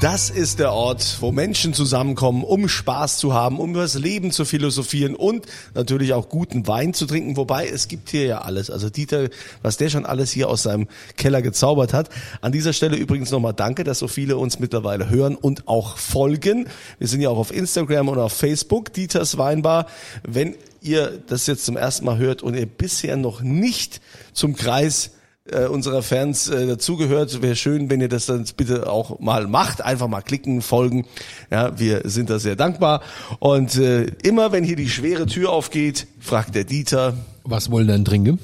Das ist der Ort, wo Menschen zusammenkommen, um Spaß zu haben, um über das Leben zu philosophieren und natürlich auch guten Wein zu trinken. Wobei es gibt hier ja alles. Also Dieter, was der schon alles hier aus seinem Keller gezaubert hat. An dieser Stelle übrigens nochmal danke, dass so viele uns mittlerweile hören und auch folgen. Wir sind ja auch auf Instagram und auf Facebook, Dieters Weinbar. Wenn ihr das jetzt zum ersten Mal hört und ihr bisher noch nicht zum Kreis äh, unserer Fans äh, dazugehört. Wäre schön, wenn ihr das dann bitte auch mal macht. Einfach mal klicken, folgen. Ja, wir sind da sehr dankbar. Und äh, immer, wenn hier die schwere Tür aufgeht, fragt der Dieter. Was wollen denn trinken?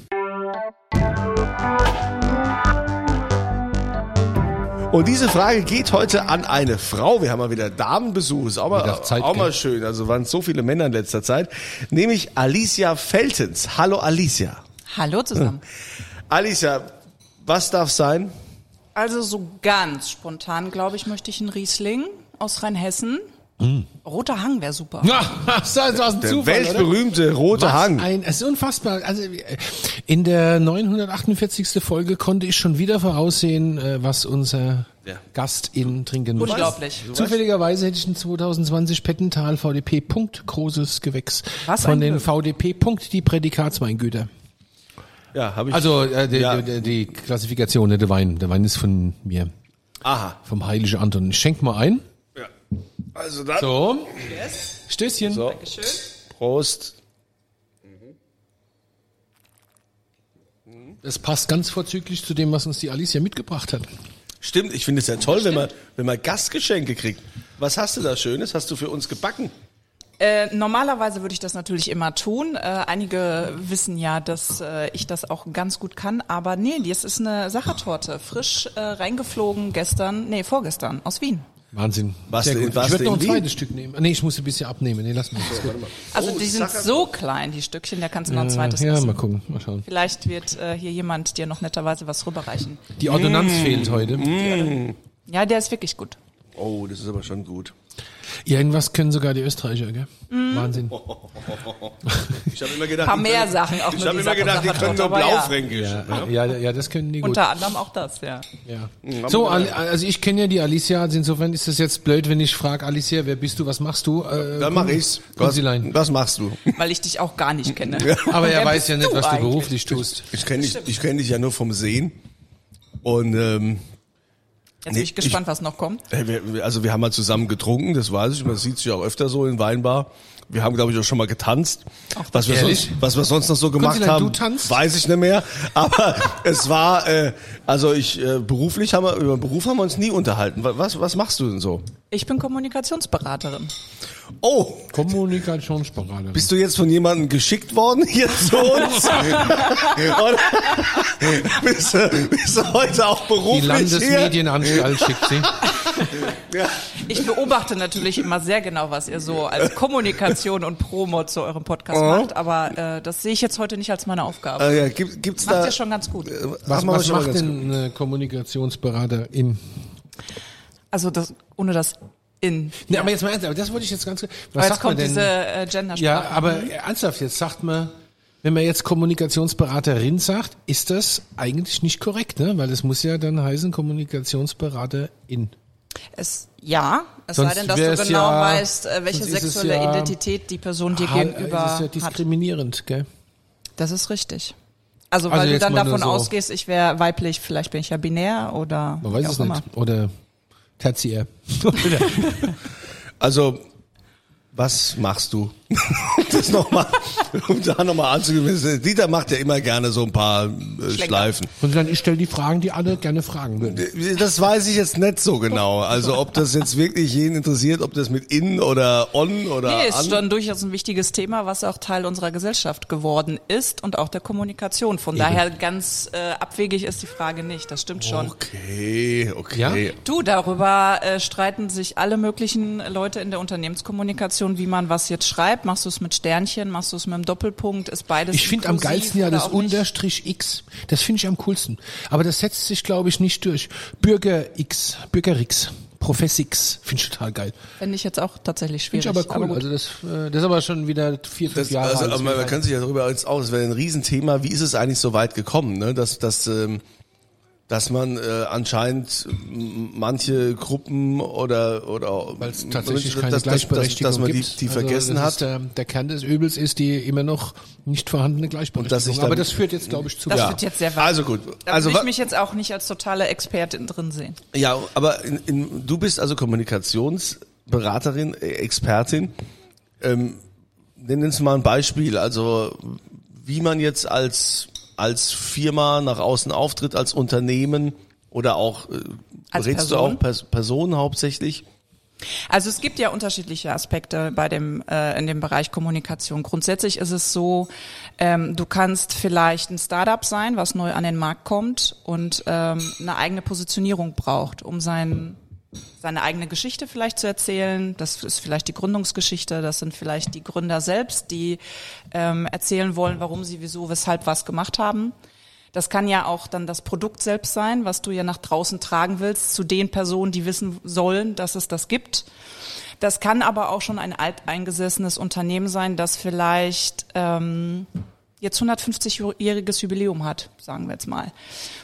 Und diese Frage geht heute an eine Frau. Wir haben mal wieder Damenbesuch. Ist auch mal, Zeit, auch mal schön. Also waren so viele Männer in letzter Zeit. Nämlich Alicia Feltens. Hallo Alicia. Hallo zusammen. Alicia, was darf sein? Also so ganz spontan, glaube ich, möchte ich einen Riesling aus Rheinhessen. Roter Hang wäre super. Ja, das ist ein Der Zufall, oder? weltberühmte rote Was Hang. Ein, es ist unfassbar. Also äh, in der 948. Folge konnte ich schon wieder voraussehen, äh, was unser Ja. Gast in trinken möchte. Unglaublich. Zufälligerweise hätte ich in 2020 Pettental VDP Punkt großes Gewächs Was von den. VDP Punkt die Prädikatsweingüter. Ja, habe ich. Also äh, die, Ja. die, die Klassifikation, ne, der Wein, der Wein ist von mir, Aha. vom Heiligen Anton. Ich schenk mal ein. Ja. Also dann. So, Stößchen. So. Dankeschön. Prost. Das passt ganz vorzüglich zu dem, was uns die Alicia mitgebracht hat. Stimmt, ich finde es ja toll, wenn man, wenn man Gastgeschenke kriegt. Was hast du da Schönes? Hast du für uns gebacken? Äh, normalerweise würde ich das natürlich immer tun. Äh, einige wissen ja, dass äh, ich das auch ganz gut kann, aber nee, das ist eine Sachertorte, frisch äh, reingeflogen gestern, nee, vorgestern aus Wien. Wahnsinn. Warst Sehr du in- gut. warst Ich würde du noch ein Wien? zweites Stück nehmen. Nee, ich muss ein bisschen abnehmen. Nee, lass ist gut. Also Oh, die sind Sachertorte. so klein, die Stückchen, da kannst du noch ein zweites ja, essen. mal gucken, mal schauen. Vielleicht wird äh, hier jemand dir noch netterweise was rüberreichen. Die Ordonnanz Mm. fehlt heute. Ja, der ist wirklich gut. Oh, das ist aber schon gut. Irgendwas können sogar die Österreicher, gell? Mm. Wahnsinn. Ich habe immer gedacht, Paar mehr können- Sachen, auch Ich habe immer gedacht, die können nur aber ja. Blaufränkisch. Ja, ja, ja, das können die gut. Unter anderem auch das, ja. Ja. So, Ali- also ich kenne ja die Alicia, also insofern ist es jetzt blöd, wenn ich frage, Alicia, wer bist du, was machst du? Äh, Dann komm, mach ich's. Was, was machst du? Weil ich dich auch gar nicht kenne. Aber er weiß ja nicht, was du eigentlich? beruflich tust. Ich kenne dich, ich kenn dich ja nur vom Sehen. Und ähm, Jetzt Nee, bin ich gespannt, ich- was noch kommt. Also wir haben mal zusammen getrunken, das weiß ich. Man sieht sich auch öfter so in Weinbar. Wir haben, glaube ich, auch schon mal getanzt. was, wir Ehrlich? sonst, was wir sonst noch so gemacht Konstantin, haben, weiß ich nicht mehr. Aber es war, äh, also ich äh, beruflich haben wir über Beruf haben wir uns nie unterhalten. Wa- Was, was machst du denn so? Ich bin Kommunikationsberaterin. Oh, Kommunikationsberater. bist du jetzt von jemandem geschickt worden hier zu uns? Oder bist, du, bist du heute auch die beruflich hier? Landesmedienanstalt schickt sie. Ja. Ich beobachte natürlich immer sehr genau, was ihr so als Kommunikation und Promo zu eurem Podcast Oh. macht, aber äh, das sehe ich jetzt heute nicht als meine Aufgabe. Äh, ja, gibt, gibt's Macht da? ihr schon ganz gut. Was, wir was schon mal macht denn eine Kommunikationsberaterin? Also das, ohne das in. Ne, aber jetzt mal ernst, aber das wollte ich jetzt ganz Was Aber jetzt sagt man kommt denn? diese äh, Gendersprache. ja, aber ernsthaft, jetzt sagt man, wenn man jetzt Kommunikationsberaterin sagt, ist das eigentlich nicht korrekt, ne? Weil es muss ja dann heißen Kommunikationsberaterin. Es, ja, es Sonst sei denn, dass du genau ja- weißt, äh, welche sexuelle ja- Identität die Person dir Ha- gegenüber das ist ja hat. diskriminierend, gell? Das ist richtig. Also, Also weil du dann davon so- ausgehst, ich wäre weiblich, vielleicht bin ich ja binär oder Man weiß es immer. nicht. Oder tertiär. Also, was machst du? Um das nochmal, um da nochmal anzugeben. Dieter macht ja immer gerne so ein paar äh, Schleifen. Und dann ich stelle die Fragen, die alle gerne fragen würden. Das weiß ich jetzt nicht so genau. Also, ob das jetzt wirklich jeden interessiert, ob das mit in oder on oder Nee, ist an. schon durchaus ein wichtiges Thema, was auch Teil unserer Gesellschaft geworden ist und auch der Kommunikation. Von daher ganz äh, abwegig ist die Frage nicht. Das stimmt schon. Okay, okay. Ja? Du, darüber äh, streiten sich alle möglichen Leute in der Unternehmenskommunikation, wie man was jetzt schreibt. Machst du es mit Sternchen, machst du es mit einem Doppelpunkt, ist beides Ich finde am geilsten ja das? Unterstrich X. Das finde ich am coolsten. Aber das setzt sich, glaube ich, nicht durch. Bürger X, Bürger X. Professix. Finde ich total geil. Finde ich jetzt auch tatsächlich Finde schwierig. ich aber cool. gut. also das, äh, das ist aber schon wieder vier, fünf Das, Jahre also, alt. aber man, man kann sich ja darüber jetzt auch, das wäre ein Riesenthema, wie ist es eigentlich so weit gekommen, ne? dass, dass, ähm, dass man äh, anscheinend manche Gruppen oder oder weil es tatsächlich dass- keine dass, dass, Gleichberechtigung dass man die, die Also vergessen das hat. Ist der, der Kern des Übels ist die immer noch nicht vorhandene Gleichberechtigung. aber das führt jetzt, glaube ich, zu Das weit. wird jetzt sehr weit. Also gut. Da Also wa- ich mich jetzt auch nicht als totale Expertin drin sehen. Ja, aber in, in, du bist also Kommunikationsberaterin, äh, Expertin. Ähm, nenn uns mal ein Beispiel. Also wie man jetzt als als Firma nach außen auftritt, als Unternehmen oder auch äh, Als berätst du auch Pers Personen hauptsächlich? Also es gibt ja unterschiedliche Aspekte bei dem äh, in dem Bereich Kommunikation. Grundsätzlich ist es so, ähm, du kannst vielleicht ein Startup sein, was neu an den Markt kommt und ähm, eine eigene Positionierung braucht, um sein seine eigene Geschichte vielleicht zu erzählen. Das ist vielleicht die Gründungsgeschichte, das sind vielleicht die Gründer selbst, die ähm, erzählen wollen, warum sie wieso, weshalb was gemacht haben. Das kann ja auch dann das Produkt selbst sein, was du ja nach draußen tragen willst, zu den Personen, die wissen sollen, dass es das gibt. Das kann aber auch schon ein alteingesessenes Unternehmen sein, das vielleicht ähm, jetzt 150-jähriges Jubiläum hat, sagen wir jetzt mal,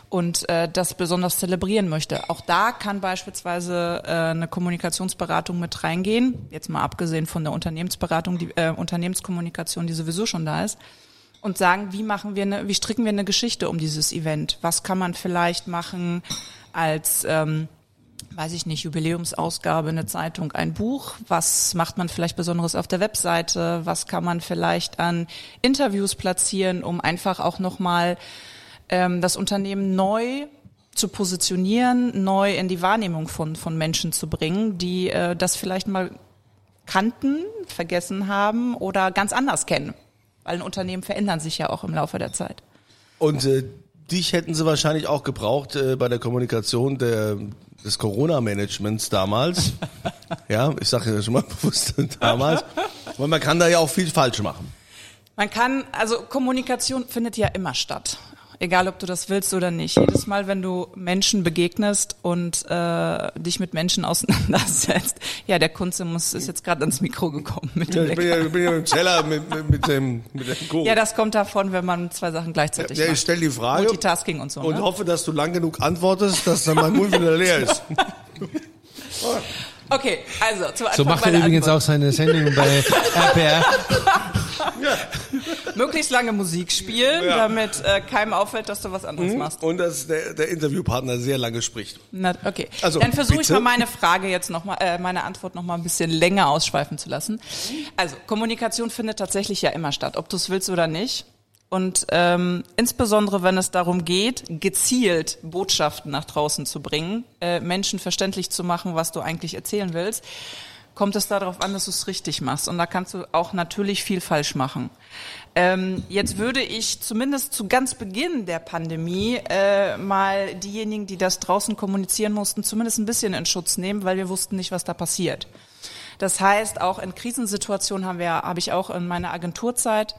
und äh, das besonders zelebrieren möchte. Auch da kann beispielsweise äh, eine Kommunikationsberatung mit reingehen, jetzt mal abgesehen von der Unternehmensberatung, die äh, Unternehmenskommunikation, die sowieso schon da ist und sagen, wie machen wir eine, wie stricken wir eine Geschichte um dieses Event? Was kann man vielleicht machen als ähm, weiß ich nicht, Jubiläumsausgabe, eine Zeitung, ein Buch. Was macht man vielleicht Besonderes auf der Webseite? Was kann man vielleicht an Interviews platzieren, um einfach auch nochmal ähm, das Unternehmen neu zu positionieren, neu in die Wahrnehmung von, von Menschen zu bringen, die äh, das vielleicht mal kannten, vergessen haben oder ganz anders kennen. Weil ein Unternehmen verändern sich ja auch im Laufe der Zeit. Und äh, dich hätten sie wahrscheinlich auch gebraucht äh, bei der Kommunikation der, des Corona-Managements damals. ja, ich sage ja schon mal bewusst damals. Weil man kann da ja auch viel falsch machen. Man kann, also Kommunikation findet ja immer statt. Egal, ob du das willst oder nicht. Jedes Mal, wenn du Menschen begegnest und äh, dich mit Menschen auseinandersetzt. Ja, der Kunze muss, ist jetzt gerade ans Mikro gekommen mit dem Ich bin ja, ich bin ja im Teller mit, mit, mit dem mit dem Kuchen. Ja, das kommt davon, wenn man zwei Sachen gleichzeitig Ja, ich macht. stelle die Frage Multitasking und so. und ne? hoffe, dass du lang genug antwortest, dass dann mein Mund wieder leer ist. Okay, also zum Anfang So macht er übrigens auch Antwort. seine Sendung bei RPR. Möglichst lange Musik spielen, Ja. damit äh, keinem auffällt, dass du was anderes machst. Und dass der, der Interviewpartner sehr lange spricht. Na, okay. Also, Dann versuche ich mal meine Frage jetzt noch mal, äh, meine Antwort noch mal ein bisschen länger ausschweifen zu lassen. Also Kommunikation findet tatsächlich ja immer statt, ob du es willst oder nicht. Und ähm, insbesondere, wenn es darum geht, gezielt Botschaften nach draußen zu bringen, äh, Menschen verständlich zu machen, was du eigentlich erzählen willst, kommt es darauf an, dass du es richtig machst. Und da kannst du auch natürlich viel falsch machen. Ähm, jetzt würde ich zumindest zu ganz Beginn der Pandemie äh, mal diejenigen, die das draußen kommunizieren mussten, zumindest ein bisschen in Schutz nehmen, weil wir wussten nicht, was da passiert. Das heißt, auch in Krisensituationen haben wir, habe ich auch in meiner Agenturzeit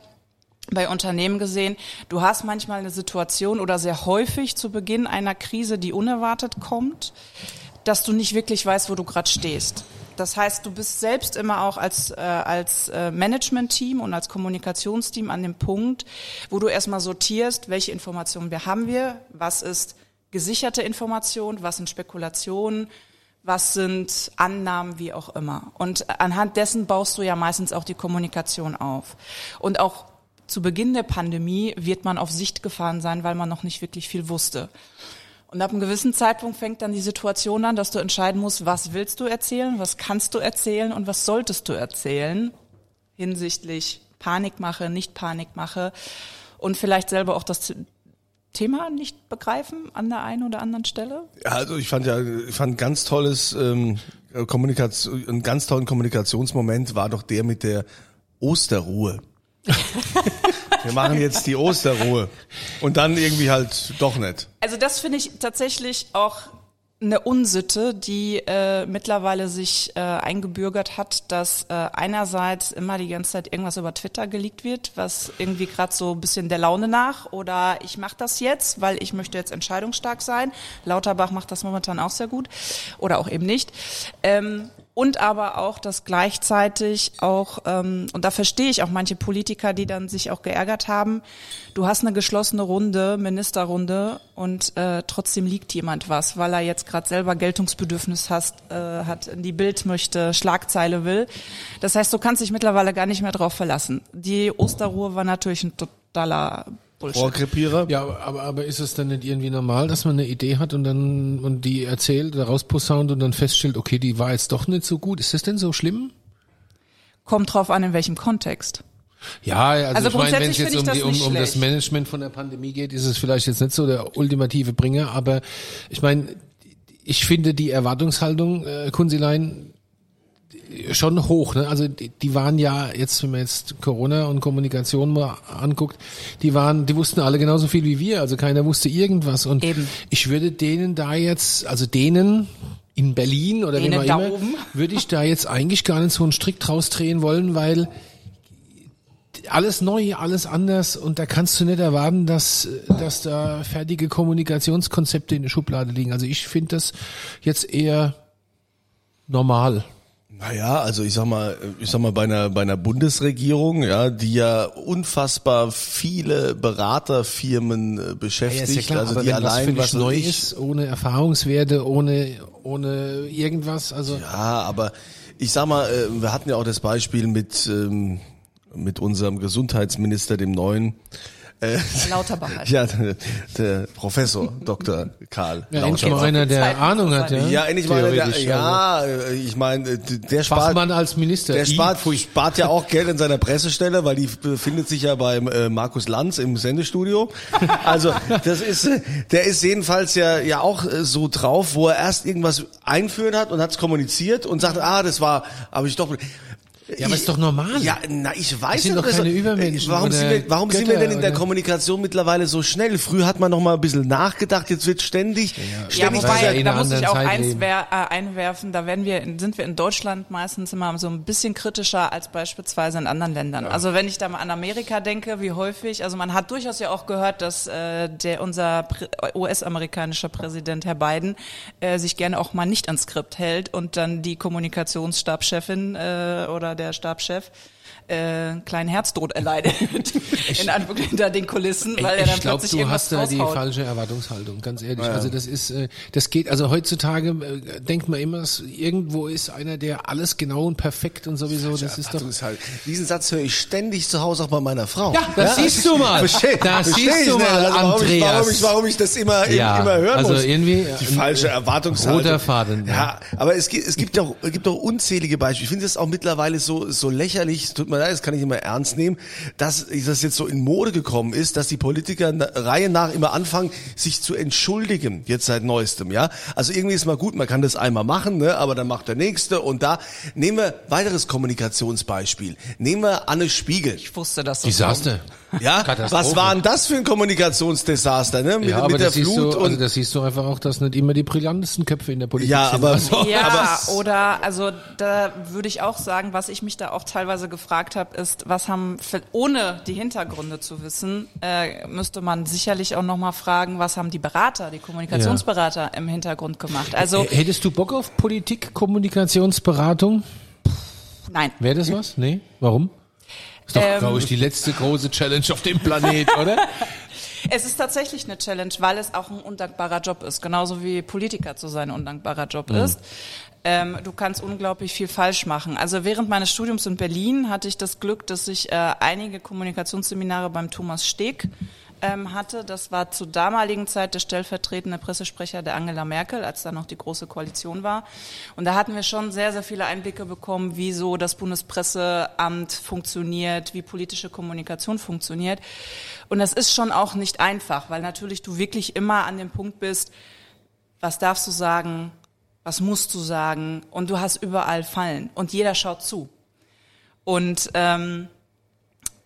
bei Unternehmen gesehen, du hast manchmal eine Situation oder sehr häufig zu Beginn einer Krise, die unerwartet kommt, dass du nicht wirklich weißt, wo du gerade stehst. Das heißt, du bist selbst immer auch als, äh, als äh, Management-Team und als Kommunikationsteam an dem Punkt, wo du erstmal sortierst, welche Informationen wir haben wir, was ist gesicherte Information, was sind Spekulationen, was sind Annahmen, wie auch immer. Und anhand dessen baust du ja meistens auch die Kommunikation auf. Und auch zu Beginn der Pandemie wird man auf Sicht gefahren sein, weil man noch nicht wirklich viel wusste. Und ab einem gewissen Zeitpunkt fängt dann die Situation an, dass du entscheiden musst, was willst du erzählen, was kannst du erzählen und was solltest du erzählen hinsichtlich Panikmache, nicht Panikmache und vielleicht selber auch das Thema nicht begreifen an der einen oder anderen Stelle. Also ich fand ja, ich fand ganz tolles ähm, Kommunikation, einen ganz tollen Kommunikationsmoment war doch der mit der Osterruhe. Wir machen jetzt die Osterruhe und dann irgendwie halt doch nicht. Also das finde ich tatsächlich auch eine Unsitte, die äh, mittlerweile sich äh, eingebürgert hat, dass äh, einerseits immer die ganze Zeit irgendwas über Twitter geleakt wird, was irgendwie gerade so ein bisschen der Laune nach oder ich mache das jetzt, weil ich möchte jetzt entscheidungsstark sein. Lauterbach macht das momentan auch sehr gut oder auch eben nicht. Ähm, und aber auch, dass gleichzeitig auch, ähm, und da verstehe ich auch manche Politiker, die dann sich auch geärgert haben, du hast eine geschlossene Runde, Ministerrunde und äh, trotzdem liegt jemand was, weil er jetzt gerade selber Geltungsbedürfnis hast, äh, hat, in die Bild möchte, Schlagzeile will. Das heißt, du kannst dich mittlerweile gar nicht mehr drauf verlassen. Die Osterruhe war natürlich ein totaler Bullshit. Rohrkrepierer. Ja, aber, aber ist es dann nicht irgendwie normal, dass man eine Idee hat und dann und die erzählt, daraus posaunt und dann feststellt, okay, die war jetzt doch nicht so gut. Ist das denn so schlimm? Kommt drauf an, in welchem Kontext. Ja, also, Also ich meine, wenn es jetzt um, die, das um, um das. Management von der Pandemie geht, ist es vielleicht jetzt nicht so der ultimative Bringer, aber ich meine, ich finde die Erwartungshaltung, äh, Kunzilein, schon hoch. Ne? Also die, die waren ja jetzt, wenn man jetzt Corona und Kommunikation mal anguckt, die waren, die wussten alle genauso viel wie wir. Also keiner wusste irgendwas. Und Eben. ich würde denen da jetzt, also denen in Berlin oder Denen wie immer, würde ich da jetzt eigentlich gar nicht so einen Strick draus drehen wollen, weil alles neu, alles anders und da kannst du nicht erwarten, dass, dass da fertige Kommunikationskonzepte in der Schublade liegen. Also ich finde das jetzt eher normal. Naja, also ich sag mal, ich sag mal bei einer bei einer Bundesregierung, ja, die ja unfassbar viele Beraterfirmen äh, beschäftigt, also die aber wenn was allein völlig was neu ich, ist, ohne Erfahrungswerte, ohne ohne irgendwas, also Ja, aber ich sag mal, äh, wir hatten ja auch das Beispiel mit ähm, mit unserem Gesundheitsminister, dem neuen. Äh, Lauterbach halt. ja, der, der Professor Dr. Karl ja, endlich Lauterbach. mal einer, der Ahnung hat, ja. Ja, endlich mal einer, der, ja, äh, ich meine, äh, der spart, Fachmann als Minister. der spart, spart ja auch Geld in seiner Pressestelle, weil die befindet sich ja beim äh, Markus Lanz im Sendestudio. Also das ist, äh, der ist jedenfalls ja ja auch äh, so drauf, wo er erst irgendwas einführen hat und hat es kommuniziert und sagt, ah, das war, habe ich doch. Ja, aber ist doch normal. Ja, na, ich weiß sind ja, doch das- keine Übermenschen Warum, oder sind wir, warum sind wir denn in der oder- Kommunikation mittlerweile so schnell? Früher hat man noch mal ein bisschen nachgedacht, jetzt wird ständig, Ja, ständig weil wir wobei, da muss ich auch Zeit eins wer, äh, einwerfen, da werden wir, in- sind wir in Deutschland meistens immer so ein bisschen kritischer als beispielsweise in anderen Ländern. Also wenn ich da mal an Amerika denke, wie häufig, also man hat durchaus ja auch gehört, dass äh, der unser US-amerikanischer Präsident Herr Biden äh, sich gerne auch mal nicht ans Skript hält und dann die Kommunikationsstabschefin äh, oder der Stabschef äh, einen kleinen Herztod erleidet in Anführungszeichen hinter den Kulissen, weil er dann ich glaube, plötzlich du hast da die falsche Erwartungshaltung, ganz ehrlich. Also das ist, äh, das geht, also heutzutage äh, denkt man immer, irgendwo ist einer, der alles genau und perfekt und sowieso, das ist doch... Erwartungshaltung. Diesen Satz höre ich ständig zu Hause auch bei meiner Frau. Ja, das siehst du mal. Versteh, Das versteh siehst ich du mal, also warum, ich, warum, Andreas. ich, warum ich das immer, Ja, immer hören also muss. irgendwie, Die äh, falsche Erwartungshaltung. roter Faden, ja. Ja, aber es gibt, es gibt doch, es gibt doch unzählige Beispiele. Ich finde das auch mittlerweile so, so lächerlich. Tut mir leid, das kann ich immer ernst nehmen, dass das jetzt so in Mode gekommen ist, dass die Politiker Reihe nach immer anfangen, sich zu entschuldigen. Jetzt seit neuestem, ja. Also irgendwie ist mal gut, man kann das einmal machen, ne, aber dann macht der nächste und da nehmen wir weiteres Kommunikationsbeispiel. Nehmen wir Anne Spiegel. Ich wusste, dass das Desaster. Ja, Katastrophe. was war denn das für ein Kommunikationsdesaster, ne? Mit, Ja, aber mit der das siehst, du, Flut also und das siehst du einfach auch, dass nicht immer die brillantesten Köpfe in der Politik Ja, sind. aber- also, Ja, Aber- oder also da würde ich auch sagen, was ich mich da auch teilweise gefragt habe, ist, was haben ohne die Hintergründe zu wissen, äh, müsste man sicherlich auch noch mal fragen, was haben die Berater, die Kommunikationsberater im Hintergrund gemacht? Also H- Hättest du Bock auf Politik, Kommunikationsberatung? nein, Wäre das was? Nee? Warum? Ist doch, Ähm. glaube ich, die letzte große Challenge auf dem Planet, oder? Es ist tatsächlich eine Challenge, weil es auch ein undankbarer Job ist, genauso wie Politiker zu sein ein undankbarer Job ist. Ähm, du kannst unglaublich viel falsch machen. Also während meines Studiums in Berlin hatte ich das Glück, dass ich äh, einige Kommunikationsseminare beim Thomas Steg ähm, hatte. Das war zur damaligen Zeit der stellvertretende Pressesprecher der Angela Merkel, als da noch die große Koalition war. Und da hatten wir schon sehr, sehr viele Einblicke bekommen, wie so das Bundespresseamt funktioniert, wie politische Kommunikation funktioniert. Und das ist schon auch nicht einfach, weil natürlich du wirklich immer an dem Punkt bist, was darfst du sagen, was musst du sagen und du hast überall Fallen und jeder schaut zu. Und ähm,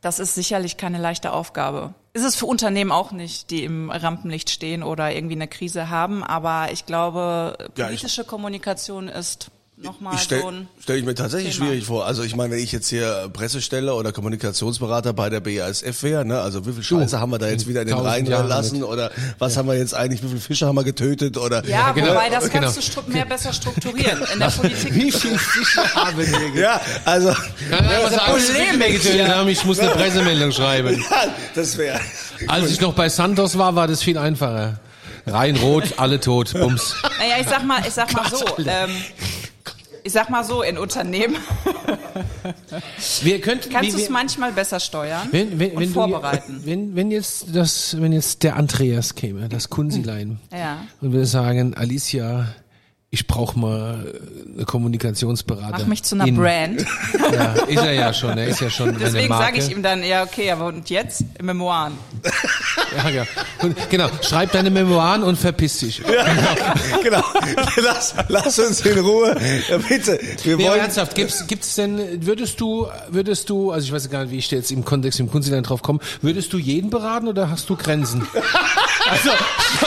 das ist sicherlich keine leichte Aufgabe. Ist es für Unternehmen auch nicht, die im Rampenlicht stehen oder irgendwie eine Krise haben. Aber ich glaube, Ja, ich- politische Kommunikation ist nochmal Ich stelle so ein stell ich mir tatsächlich Thema. schwierig vor. Also ich meine, wenn ich jetzt hier Pressestelle oder Kommunikationsberater bei der BASF wäre, ne, also wie viel Scheiße haben wir da jetzt wieder in den Rhein Jahren lassen oder was haben wir jetzt eigentlich, wie viele Fische haben wir getötet oder Ja, genau. wobei das Genau. kannst du mehr besser strukturieren. In der Politik Wie viel Fische haben wir? ja, also Kann wir Fische mehr getötet haben, ich muss eine Pressemeldung schreiben. ja, das wäre Als ich noch bei Santos war, war das viel einfacher. Rein rot, alle tot, bums. Naja, ich sag mal, ich sag mal so, ähm, ich sag mal so, in Unternehmen Wir könnten, kannst du es wir- manchmal besser steuern wenn, wenn, und wenn vorbereiten. Du, wenn, wenn jetzt das, wenn jetzt der Andreas käme, das Kunzilein, Ja. und würde sagen, Alicia, ich brauche mal äh, eine Kommunikationsberater. Mach mich zu einer in- Brand. Ja, ist er ja schon, er ist ja schon Deswegen sage ich ihm dann, ja, okay, aber und jetzt? Memoiren. Ja, ja. Und, genau, schreib deine Memoiren und verpiss dich. genau. Lass, lass uns in Ruhe. Ja, bitte. Wir Nee, wollen ernsthaft, gibt's, gibt's denn, würdest du, würdest du, also ich weiß gar nicht, wie ich jetzt im Kontext im Kunstlein drauf komme, würdest du jeden beraten oder hast du Grenzen? Also, Ja,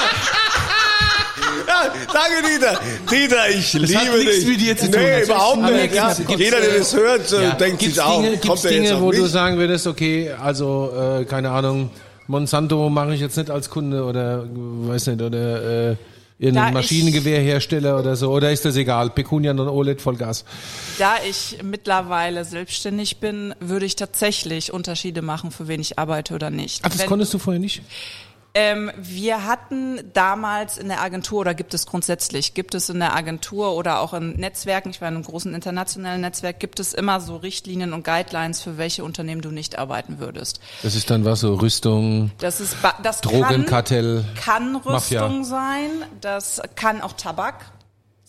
danke, Dieter. Dieter, ich liebe hat nichts dich. mit dir zu tun. Nee, Das überhaupt nicht. Ja, Jeder, der das hört, äh, ja, denkt gibt's sich auch, Dinge, kommt gibt's Dinge, auf wo mich? du sagen würdest, okay, also, äh, keine Ahnung, Monsanto mache ich jetzt nicht als Kunde oder, weiß nicht, oder, äh, irgendein Maschinengewehrhersteller oder so, oder ist das egal? Pecunian und OLED Vollgas. Da ich mittlerweile selbstständig bin, würde ich tatsächlich Unterschiede machen, für wen ich arbeite oder nicht. Ach, das Wenn- konntest du vorher nicht? Ähm, wir hatten damals in der Agentur oder gibt es grundsätzlich, gibt es in der Agentur oder auch in Netzwerken, ich war in einem großen internationalen Netzwerk, gibt es immer so Richtlinien und Guidelines, für welche Unternehmen du nicht arbeiten würdest. Das ist dann was, so Rüstung, Das ist, das Drogenkartell. kann, kann Rüstung Mafia. sein, das kann auch Tabak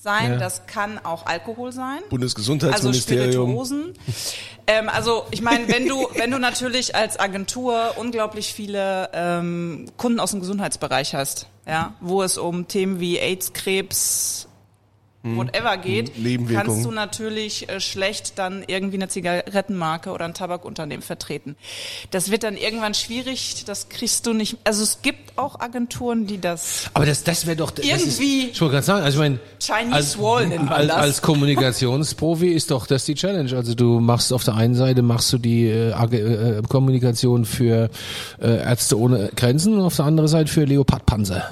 sein, Ja. das kann auch Alkohol sein. Also Bundesgesundheitsministerium. Spirituosen. Ähm, also ich meine, wenn du wenn du natürlich als Agentur unglaublich viele ähm, Kunden aus dem Gesundheitsbereich hast, ja, wo es um Themen wie AIDS, Krebs, whatever geht, Hm. Kannst du natürlich äh, schlecht dann irgendwie eine Zigarettenmarke oder ein Tabakunternehmen vertreten. Das wird dann irgendwann schwierig, das kriegst du nicht. Also es gibt auch Agenturen, die das Aber das, das wäre doch das Irgendwie- Ist, ich wollte gerade sagen, also ich meine, Chinese als, Wall nennt man als, das. als Kommunikationsprofi ist doch das die Challenge. Also du machst auf der einen Seite machst du die äh, äh, Kommunikation für äh, Ärzte ohne Grenzen und auf der anderen Seite für Leopardpanzer.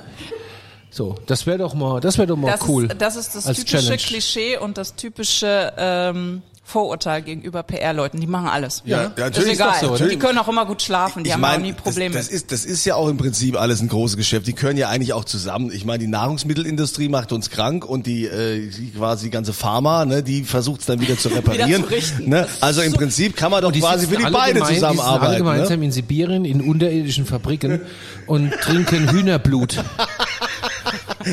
So, das wäre doch mal, das wäre doch mal Das, cool. ist, das ist das als typische Challenge. Klischee und das typische ähm, Vorurteil gegenüber PR-Leuten. Die machen alles. Ja, ja, Das ist natürlich ist egal. so, oder? die können auch immer gut schlafen. Die haben auch nie Probleme. Das, das, ist, das ist ja auch im Prinzip alles ein großes Geschäft. Die gehören ja eigentlich auch zusammen. Ich meine, die Nahrungsmittelindustrie macht uns krank und die, äh, die quasi die ganze Pharma, ne, die versucht es dann wieder zu reparieren. zu richten. ne? Also im Prinzip kann man doch Die quasi für die alle beide gemein- Die sitzen alle zusammenarbeiten. gemeinsam Ne? in Sibirien in unterirdischen Fabriken und trinken Hühnerblut.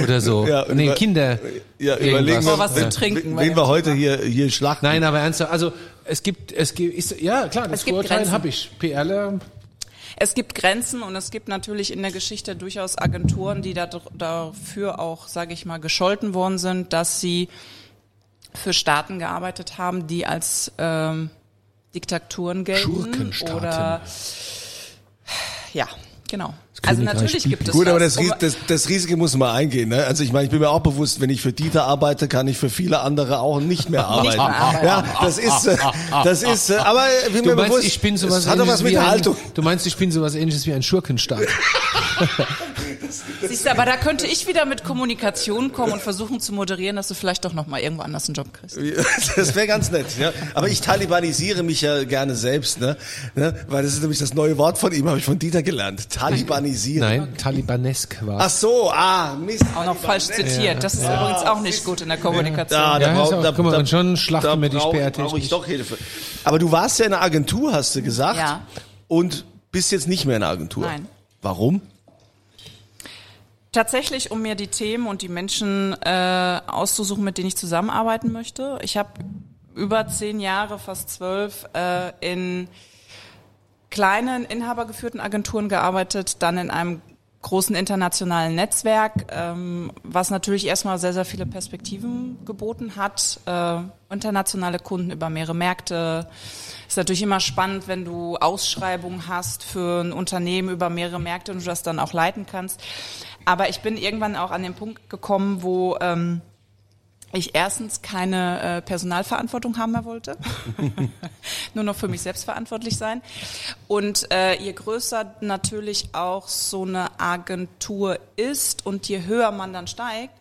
Oder so. Ja, nee, über- Kinder. Ja, überlegen wir, was zu trinken, wen wir heute hier, hier schlachten. Nein, aber ernsthaft, also es gibt, es gibt, ist, ja klar, das Es gibt Vorurteil Grenzen. habe ich. PRler, Es gibt Grenzen und es gibt natürlich in der Geschichte durchaus Agenturen, die da, dafür auch, sage ich mal, gescholten worden sind, dass sie für Staaten gearbeitet haben, die als ähm, Diktaturen gelten Schurkenstaaten. oder ja, genau. Also natürlich gibt es Gut, aber das, das. Das, Risiko muss man eingehen. Ne? Also ich meine, ich bin mir auch bewusst, wenn ich für Dieter arbeite, kann ich für viele andere auch nicht mehr arbeiten. mehr arbeiten. Ja, das ist, äh, das ist, äh, aber ich bin Du mir meinst, bewusst, ich bin sowas das hat doch was ähnliches mit wie ein, Haltung. Du meinst, ich bin sowas ähnliches wie ein Schurkenstaat. Siehst du, aber da könnte ich wieder mit Kommunikation kommen und versuchen zu moderieren, dass du vielleicht doch noch mal irgendwo anders einen Job kriegst. Das wäre ganz nett. Ja. Aber ich talibanisiere mich ja gerne selbst, ne? ne? Weil das ist nämlich das neue Wort von ihm, habe ich von Dieter gelernt. Talibanisieren. Nein, talibanesk war Ach so, ah, Mist. Auch noch falsch zitiert. Das ist übrigens auch nicht gut in der Kommunikation. Da, da Ja, brauch, auch- da, guck mal, da, schon schlachten da wir dich brauch- PR-technisch. brauch ich doch Hilfe. Aber du warst ja in einer Agentur, hast du gesagt. Ja. Und bist jetzt nicht mehr in einer Agentur. Nein. Warum? Tatsächlich, um mir die Themen und die Menschen äh, auszusuchen, mit denen ich zusammenarbeiten möchte. Ich habe über zehn Jahre, fast zwölf, äh, in kleinen inhabergeführten Agenturen gearbeitet, dann in einem großen internationalen Netzwerk, ähm, was natürlich erstmal sehr, sehr viele Perspektiven geboten hat. Äh, internationale Kunden über mehrere Märkte. Ist natürlich immer spannend, wenn du Ausschreibungen hast für ein Unternehmen über mehrere Märkte und du das dann auch leiten kannst. Aber ich bin irgendwann auch an den Punkt gekommen, wo ähm, ich erstens keine äh, Personalverantwortung haben mehr wollte, nur noch für mich selbst verantwortlich sein. Und äh, je größer natürlich auch so eine Agentur ist und je höher man dann steigt,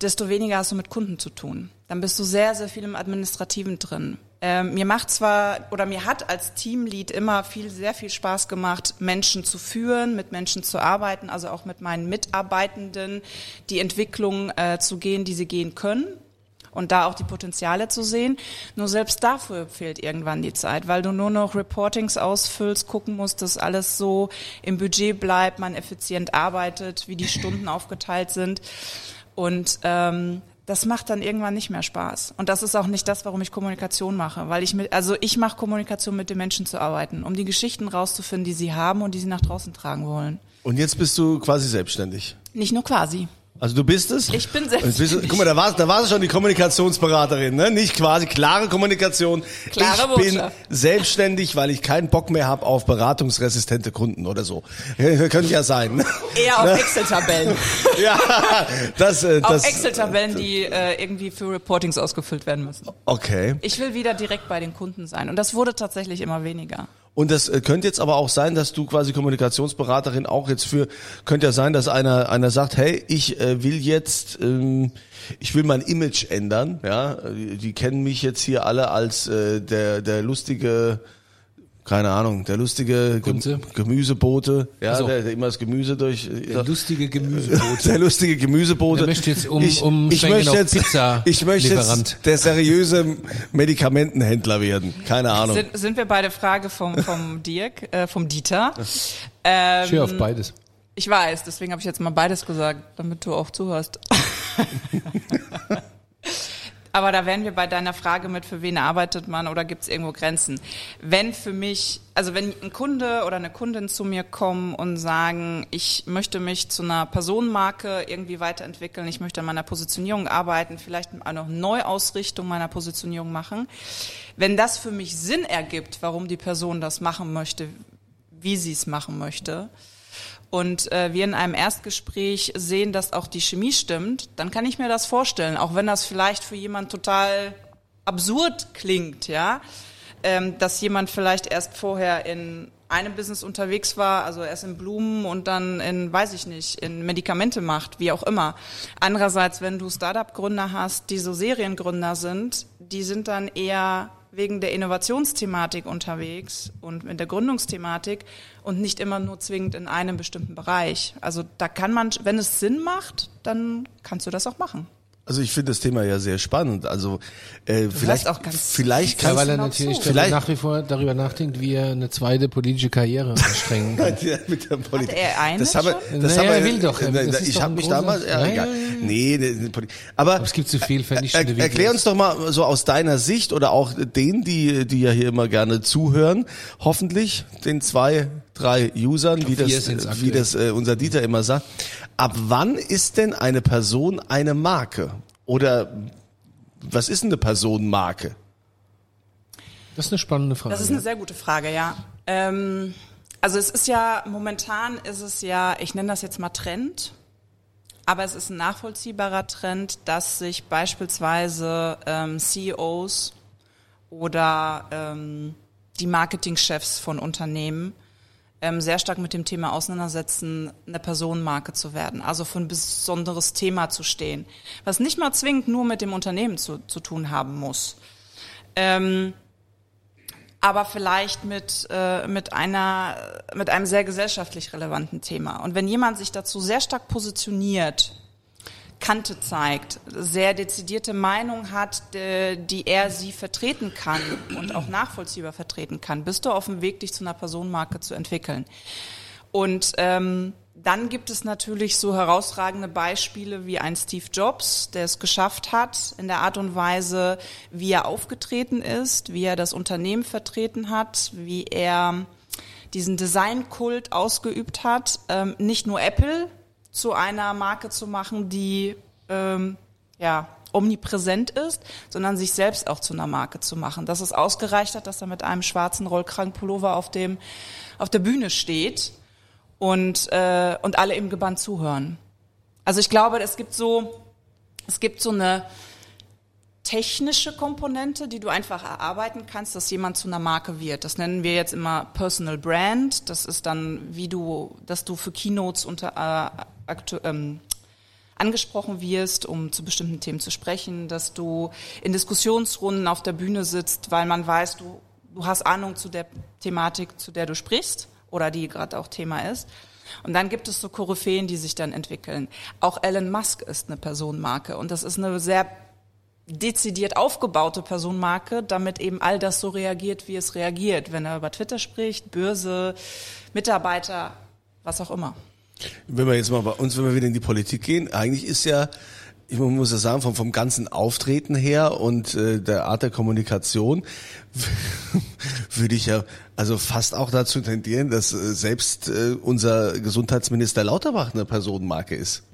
desto weniger hast du mit Kunden zu tun. Dann bist du sehr, sehr viel im Administrativen drin. Ähm, mir macht zwar oder mir hat als Teamlead immer viel, sehr viel Spaß gemacht, Menschen zu führen, mit Menschen zu arbeiten, also auch mit meinen Mitarbeitenden die Entwicklung äh, zu gehen, die sie gehen können und da auch die Potenziale zu sehen. Nur selbst dafür fehlt irgendwann die Zeit, weil du nur noch Reportings ausfüllst, gucken musst, dass alles so im Budget bleibt, man effizient arbeitet, wie die Stunden aufgeteilt sind. Und ähm, das macht dann irgendwann nicht mehr Spaß. Und das ist auch nicht das, warum ich Kommunikation mache, weil ich mit, also ich mache Kommunikation mit den Menschen zu arbeiten, um die Geschichten rauszufinden, die sie haben und die sie nach draußen tragen wollen. Und jetzt bist du quasi selbstständig. Nicht nur quasi. Also du bist es? Ich bin selbstständig. selbstständig. Guck mal, da war, da war sie schon die Kommunikationsberaterin, ne? Nicht quasi klare Kommunikation. Klare ich bin Botschaft. selbstständig, weil ich keinen Bock mehr habe auf beratungsresistente Kunden oder so. Könnte ja sein. ne? Eher auf Excel-Tabellen. ja, das, äh, auf das. Excel-Tabellen, die äh, irgendwie für Reportings ausgefüllt werden müssen. Okay. Ich will wieder direkt bei den Kunden sein. Und das wurde tatsächlich immer weniger. Und das äh, könnte jetzt aber auch sein, dass du quasi Kommunikationsberaterin auch jetzt für, könnte ja sein, dass einer, einer sagt, hey, ich äh, will jetzt, ähm, ich will mein Image ändern, ja, die, die kennen mich jetzt hier alle als äh, der, der lustige, keine Ahnung, der lustige Gem Kunze? Gemüsebote, ja, so. der, der immer das Gemüse durch, Der lustige Gemüsebote. der lustige Gemüsebote. Der möchte jetzt um- ich, um ich möchte auf jetzt, Pizza ich möchte Lieferant. jetzt der seriöse Medikamentenhändler werden. Keine Ahnung. Sind, sind wir bei der Frage vom, vom Dirk, äh, vom Dieter. Ähm, Ich höre auf beides. Ich weiß, deswegen habe ich jetzt mal beides gesagt, damit du auch zuhörst. Aber da wären wir bei deiner Frage mit, für wen arbeitet man oder gibt es irgendwo Grenzen? Wenn für mich, also wenn ein Kunde oder eine Kundin zu mir kommen und sagen, ich möchte mich zu einer Personenmarke irgendwie weiterentwickeln, ich möchte an meiner Positionierung arbeiten, vielleicht eine Neuausrichtung meiner Positionierung machen. Wenn das für mich Sinn ergibt, warum die Person das machen möchte, wie sie es machen möchte, und äh, wir in einem Erstgespräch sehen, dass auch die Chemie stimmt, dann kann ich mir das vorstellen, auch wenn das vielleicht für jemand total absurd klingt, ja, ähm, dass jemand vielleicht erst vorher in einem Business unterwegs war, also erst in Blumen und dann in, weiß ich nicht, in Medikamente macht, wie auch immer. Andererseits, wenn du Startup-Gründer hast, die so Seriengründer sind, die sind dann eher wegen der Innovationsthematik unterwegs und mit der Gründungsthematik und nicht immer nur zwingend in einem bestimmten Bereich. Also da kann man, wenn es Sinn macht, dann kannst du das auch machen. Also ich finde das Thema ja sehr spannend. Also äh, vielleicht, auch ganz- vielleicht Ja, kannst weil er natürlich Vielleicht- nach wie vor darüber nachdenkt, wie er eine zweite politische Karriere anstrengen kann. Ja, mit der Politik. er eine das haben wir, schon? das Naja, haben wir, er will doch. äh, Das ich habe mich damals, ja, egal. Nee, Politik. aber, Aber es gibt zu viel vernichtende er, Videos. erklär uns doch mal so aus deiner Sicht oder auch denen, die, die ja hier immer gerne zuhören, hoffentlich den zwei, drei Usern, wie das, wie das äh, unser Dieter immer sagt. Ab wann ist denn eine Person eine Marke? Oder was ist eine Personenmarke? Das ist eine spannende Frage. Das ist eine sehr gute Frage, ja. Ähm, also es ist ja, momentan ist es ja, ich nenne das jetzt mal Trend, aber es ist ein nachvollziehbarer Trend, dass sich beispielsweise ähm, CEOs oder ähm, die Marketingchefs von Unternehmen ähm, sehr stark mit dem Thema auseinandersetzen, eine Personenmarke zu werden, also für ein besonderes Thema zu stehen, was nicht mal zwingend nur mit dem Unternehmen zu, zu tun haben muss. Ähm, aber vielleicht mit, äh, mit, einer, mit einem sehr gesellschaftlich relevanten Thema. Und wenn jemand sich dazu sehr stark positioniert, Kante zeigt, sehr dezidierte Meinung hat, de- die er sie vertreten kann und auch nachvollziehbar vertreten kann, bist du auf dem Weg, dich zu einer Personenmarke zu entwickeln. Und ähm, dann gibt es natürlich so herausragende Beispiele wie ein Steve Jobs, der es geschafft hat, in der Art und Weise, wie er aufgetreten ist, wie er das Unternehmen vertreten hat, wie er diesen Designkult ausgeübt hat, ähm, nicht nur Apple zu einer Marke zu machen, die ähm, ja omnipräsent ist, sondern sich selbst auch zu einer Marke zu machen. Dass es ausgereicht hat, dass er mit einem schwarzen Rollkragenpullover auf dem auf der Bühne steht und äh, und alle im Gebannt zuhören. Also ich glaube, es gibt so es gibt so eine technische Komponente, die du einfach erarbeiten kannst, dass jemand zu einer Marke wird. Das nennen wir jetzt immer Personal Brand. Das ist dann, wie du, dass du für Keynotes unter, äh, ähm, angesprochen wirst, um zu bestimmten Themen zu sprechen, dass du in Diskussionsrunden auf der Bühne sitzt, weil man weiß, du, du hast Ahnung zu der Thematik, zu der du sprichst oder die gerade auch Thema ist. Und dann gibt es so Koryphäen, die sich dann entwickeln. Auch Elon Musk ist eine Personenmarke und das ist eine sehr dezidiert aufgebaute Personenmarke, damit eben all das so reagiert, wie es reagiert, wenn er über Twitter spricht, Börse, Mitarbeiter, was auch immer. Wenn wir jetzt mal bei uns, wenn wir wieder in die Politik gehen, eigentlich ist ja, ich muss ja sagen, vom, vom ganzen Auftreten her und äh, der Art der Kommunikation würde ich ja also fast auch dazu tendieren, dass äh, selbst äh, unser Gesundheitsminister Lauterbach eine Personenmarke ist.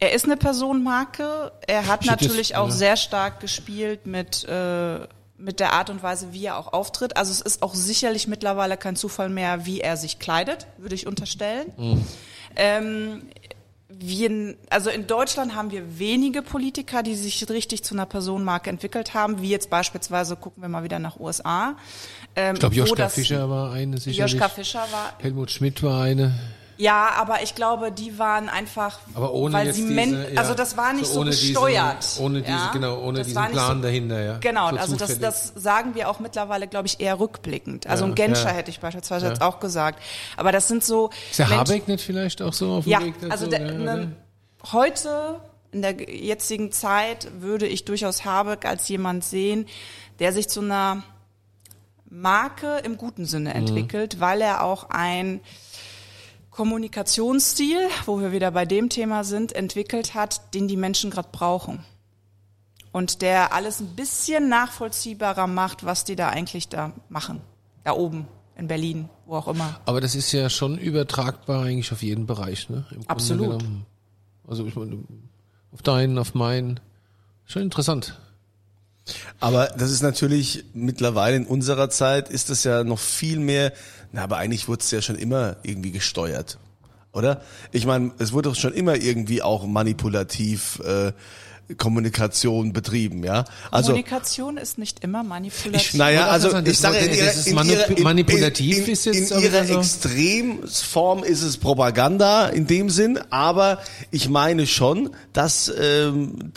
Er ist eine Personenmarke. Er hat Steht natürlich jetzt, auch ja. sehr stark gespielt mit äh, mit der Art und Weise, wie er auch auftritt. Also es ist auch sicherlich mittlerweile kein Zufall mehr, wie er sich kleidet, würde ich unterstellen. Mhm. Ähm, wir, also in Deutschland haben wir wenige Politiker, die sich richtig zu einer Personenmarke entwickelt haben, wie jetzt beispielsweise, gucken wir mal wieder nach USA. Ähm, Ich glaube, Joschka Fischer war eine sicherlich. Joschka Fischer war, Helmut Schmidt war eine. Ja, aber ich glaube, die waren einfach, Aber ohne weil sie diese, ja, also das war nicht so, ohne gesteuert. Diesen, ohne diese, ja? genau, ohne Das diesen Plan so, dahinter, ja. Genau, So also das, zufällig. das sagen wir auch mittlerweile, glaube ich, eher rückblickend. Also Ja, ein Genscher hätte ich beispielsweise jetzt auch gesagt. Aber das sind so Ist der Mensch- Habeck nicht vielleicht auch so auf dem ja, Weg dazu? also der, ja, ne, heute in der jetzigen Zeit würde ich durchaus Habeck als jemand sehen, der sich zu einer Marke im guten Sinne Mhm. entwickelt, weil er auch ein Kommunikationsstil, wo wir wieder bei dem Thema sind, entwickelt hat, den die Menschen gerade brauchen. Und der alles ein bisschen nachvollziehbarer macht, was die da eigentlich da machen. Da oben in Berlin, wo auch immer. Aber das ist ja schon übertragbar eigentlich auf jeden Bereich, ne? Im Absolut. Also ich meine, auf deinen, auf meinen. Schon interessant. Aber das ist natürlich mittlerweile in unserer Zeit ist das ja noch viel mehr, na, aber eigentlich wurde es ja schon immer irgendwie gesteuert, oder? Ich meine, es wurde doch schon immer irgendwie auch manipulativ äh, Kommunikation betrieben, ja? Also Kommunikation ist nicht immer manipulativ. naja, wollte also ich das sage, in ihrer, in ihrer, in, manipulativ in, ist jetzt in ihrer so- Extremform ist es Propaganda in dem Sinn, aber ich meine schon, dass ähm,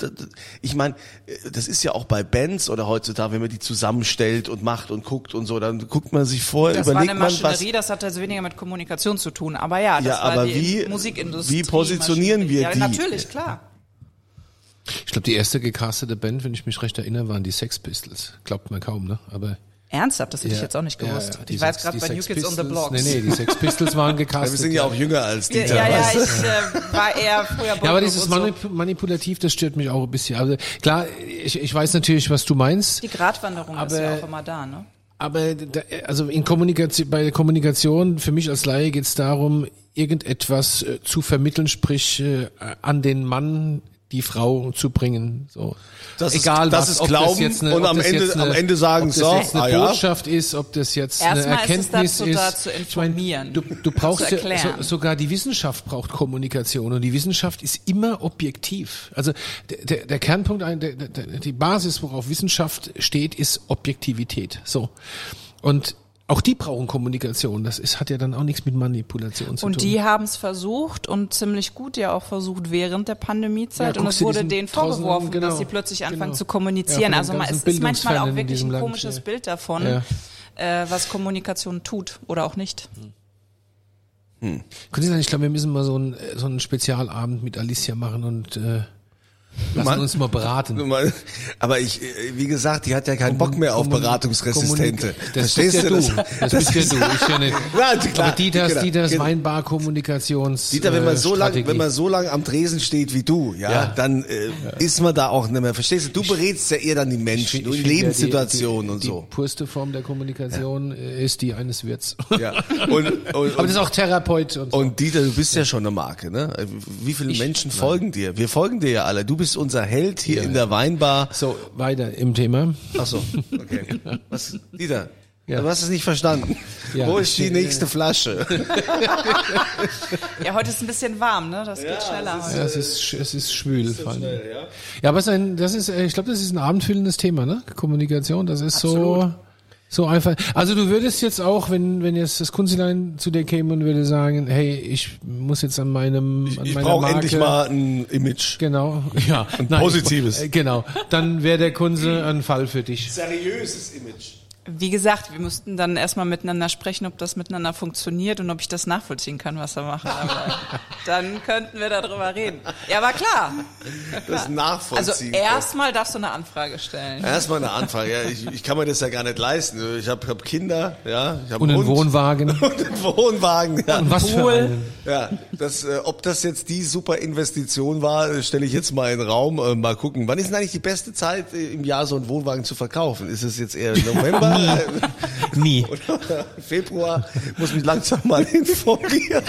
ich meine, äh, das ist ja auch bei Bands oder heutzutage, wenn man die zusammenstellt und macht und guckt und so, dann guckt man sich vor, das war überlegt eine man was. Maschinerie, das hat also weniger mit Kommunikation zu tun. Aber ja, das Ja, war aber die wie- Musikindustrie. wie positionieren wir ja, die? Natürlich, klar. Ich glaube, die erste gecastete Band, wenn ich mich recht erinnere, waren die Sex Pistols. Glaubt man kaum, ne? Aber Ernsthaft, das hätte ich Ja, jetzt auch nicht ja, gewusst. ja, die ich war jetzt gerade die bei New Kids on the Blocks. Nee, nee, die Sex Pistols waren Ja, wir gecastet. sind ja auch jünger als ja, Dieter. ja, ja, du? ich äh, war eher früher Ja, aber dieses und so. Manip manipulativ, das stört mich auch ein bisschen. Also klar, ich, ich weiß natürlich, was du meinst. Die Gratwanderung ist Aber- ja auch immer da, ne? Aber da, also in Kommunikation, bei der Kommunikation, für mich als Laie geht es darum, irgendetwas äh, zu vermitteln, sprich äh, an den Mann die Frau zu bringen. So. Das ist- Egal das was, ist ob Glauben das jetzt eine, und am das Ende- jetzt eine, am Ende sagen, ob das so, jetzt eine ah ja. Botschaft ist, ob das jetzt eine Erstmal ist es Erkenntnis dazu ist. da, zu Ich meine, informieren, du, du brauchst zu ja, so, sogar die Wissenschaft braucht Kommunikation und die Wissenschaft ist immer objektiv. Also der, der, der Kernpunkt, der, der, die Basis, worauf Wissenschaft steht, ist Objektivität. So und auch die brauchen Kommunikation. Das ist, hat ja dann auch nichts mit Manipulation zu Und tun. die haben es versucht und ziemlich gut ja auch versucht während der Pandemiezeit. Ja, und es wurde denen vorgeworfen, genau, dass sie plötzlich anfangen genau. zu Ja, kommunizieren. den also es ist manchmal auch wirklich ein Land, komisches ja. Bild davon, Ja. äh, was Kommunikation tut oder auch nicht. Können Sie sagen, ich glaube, wir müssen mal so einen, so einen Spezialabend mit Alicia machen und äh, Lassen Mann. uns mal beraten. Mal- Aber ich, äh, wie gesagt, die hat ja keinen Bock mehr auf Kommunik- Beratungsresistente. Kommunik- Das Verstehst bist ja du? du. Das, bist ja ist- du. Ich ja nicht. Ja, klar. Aber Dieters, Genau. Dieters Genau. Weinbar Kommunikations. Dieter, wenn man äh, so lang, Strategie. wenn man so lang am Tresen steht wie du, ja, Ja. dann äh, ist man da auch nicht mehr. Verstehst du? Du berätst ja eher dann die Menschen, Ich ja, die- Lebenssituationen die, und die so. purste Form der Kommunikation äh, ist die eines Wirts. Ja. Und, und, Aber das ist auch Therapeut und so. Und Dieter, du bist ja schon eine Marke, ne? Wie viele Menschen folgen dir? Wir folgen dir ja alle. Du bist unser Held hier in der Weinbar. So, weiter im Thema. Ach so, okay. Was, Dieter, Ja. du hast es nicht verstanden. Ja. Wo ist die nächste Flasche? Ja, heute ist ein bisschen warm, ne? Das geht schneller heute. Ja, es ist, es ist schwül. vor allem. ja. aber es ist ein, das ist, äh, ich glaube, das ist ein abendfüllendes Thema, ne? Kommunikation, das ist so, so einfach. Also du würdest jetzt auch, wenn, wenn jetzt das Kunstlein zu dir käme und würde sagen, hey, ich muss jetzt an meinem, an Ich meiner brauche endlich mal ein Image. Genau, ja. Ein Nein, positives. äh, Genau. Dann wäre der Kunze ein Fall für dich. Seriöses Image. Wie gesagt, wir mussten dann erstmal miteinander sprechen, ob das miteinander funktioniert und ob ich das nachvollziehen kann, was er macht. Aber dann könnten wir darüber reden. Ja, aber klar. Das Also nachvollziehen. erstmal darfst du eine Anfrage stellen. Erstmal eine Anfrage. Ja, ich, ich kann mir das ja gar nicht leisten. Ich habe hab Kinder, ja, ich habe Und einen Hund Wohnwagen. und einen Wohnwagen. Ja. Und was für Pool. einen? Ja, das, äh, ob das jetzt die super Investition war, äh, stelle ich jetzt mal in den Raum. Äh, mal gucken. Wann ist denn eigentlich die beste Zeit äh, im Jahr so einen Wohnwagen zu verkaufen? Ist es jetzt eher November? Nie. Oder Februar? Muss mich langsam mal informieren.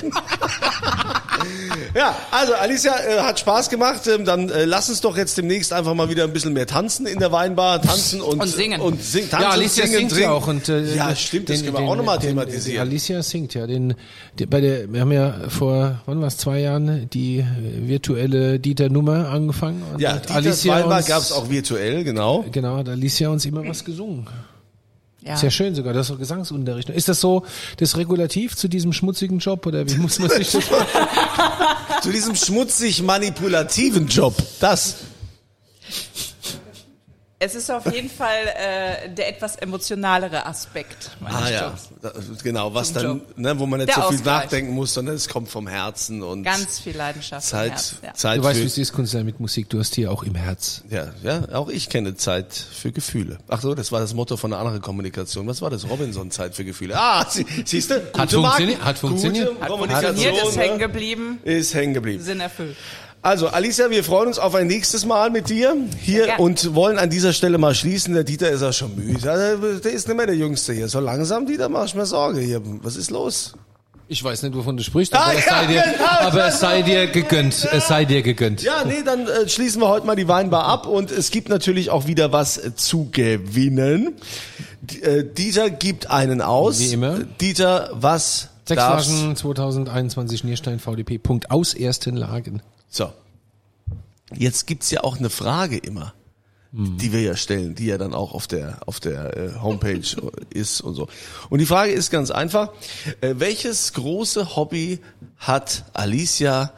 ja, also Alicia äh, hat Spaß gemacht. Ähm, dann äh, lass uns doch jetzt demnächst einfach mal wieder ein bisschen mehr tanzen in der Weinbar, tanzen und Und singen. und sing, tanzen, Ja, Alicia singen, singt trinken. ja auch und äh, ja, stimmt, das können wir auch nochmal den- thematisieren. Alicia singt ja, den, die, bei der, wir haben ja vor, wann war es, zwei Jahren die äh, virtuelle Dieter Nummer angefangen. Und Ja, hat Dieters Weinbar gab es auch virtuell, genau. Genau, hat Alicia uns immer was gesungen. Ja. Sehr schön sogar, das ist Gesangsunterricht. Ist das so das Regulativ zu diesem schmutzigen Job oder wie muss man sich das Zu diesem schmutzig manipulativen Job. Das. Es ist auf jeden Fall äh, der etwas emotionalere Aspekt meines Ah ja, Jobs. Da- genau, was Zum dann, Job. ne, wo man nicht Der so viel Ausgleich. nachdenken muss, sondern es kommt vom Herzen und Ganz viel Leidenschaft. im Zeit, Herz, ja. Zeit Du weißt, wie es ist, Künstler mit Musik, du hast hier auch im Herz. ja, ja, auch ich kenne Zeit für Gefühle. Ach so, das war das Motto von einer anderen Kommunikation. Was war das? Robinson, Zeit für Gefühle. Ah, sie, siehst du? Hat funktioniert, hat funktioniert. Gute Hat Kommunikation funktioniert, ist ne? hängen geblieben, ist hängen geblieben. Sinn erfüllt. Also, Alicia, wir freuen uns auf ein nächstes Mal mit dir hier gern. und wollen an dieser Stelle mal schließen. Der Dieter ist ja schon müde. Also, Der ist nicht mehr der Jüngste hier. So langsam, Dieter, mach ich mir Sorge hier. Was ist los? Ich weiß nicht, wovon du sprichst, Ah, aber, es, ja, sei dir, genau. aber es sei dir gegönnt. Es sei dir gegönnt. Ja, nee, dann äh, schließen wir heute mal die Weinbar ab und es gibt natürlich auch wieder was äh, zu gewinnen. D äh, Dieter gibt einen aus. Wie immer. Dieter, was Sechs? Flaschen 2021 Nierstein VDP. Punkt aus ersten Lagen. So. Jetzt gibt's ja auch eine Frage immer, die wir ja stellen, die ja dann auch auf der auf der äh, Homepage ist und so. Und die Frage ist ganz einfach: äh, Welches große Hobby hat Alicia,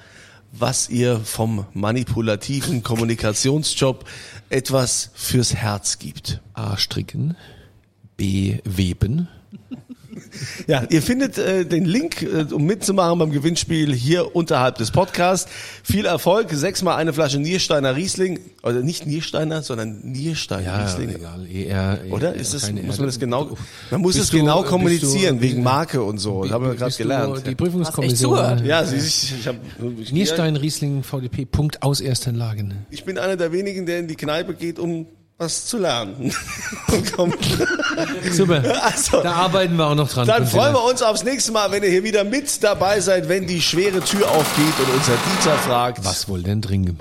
was ihr vom manipulativen Kommunikationsjob etwas fürs Herz gibt? A. Stricken. B. Weben. Ja, ihr findet äh, den Link, äh, um mitzumachen beim Gewinnspiel hier unterhalb des Podcasts. Viel Erfolg, sechsmal eine Flasche Niersteiner Riesling, oder nicht Niersteiner, sondern Niersteiner Riesling. egal. ER, Oder? Ist das, muss man das genau, man muss es du- genau bist kommunizieren, du- wegen Marke und so. Das haben wir gerade du gelernt. Die Prüfungskommission. Ja, sie, ich, ich, hab, ich, Nierstein, Riesling, VDP. Punkt aus ersten Lagen. ich bin einer der wenigen, der in die Kneipe geht, um was zu lernen. Super. Also, da arbeiten wir auch noch dran. Dann freuen wir uns aufs nächste Mal, wenn ihr hier wieder mit dabei seid, wenn die schwere Tür aufgeht und unser Dieter fragt. Was wohl denn trinken?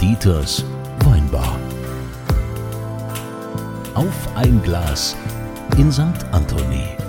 Dieters Weinbar. Auf ein Glas in St. Anthony.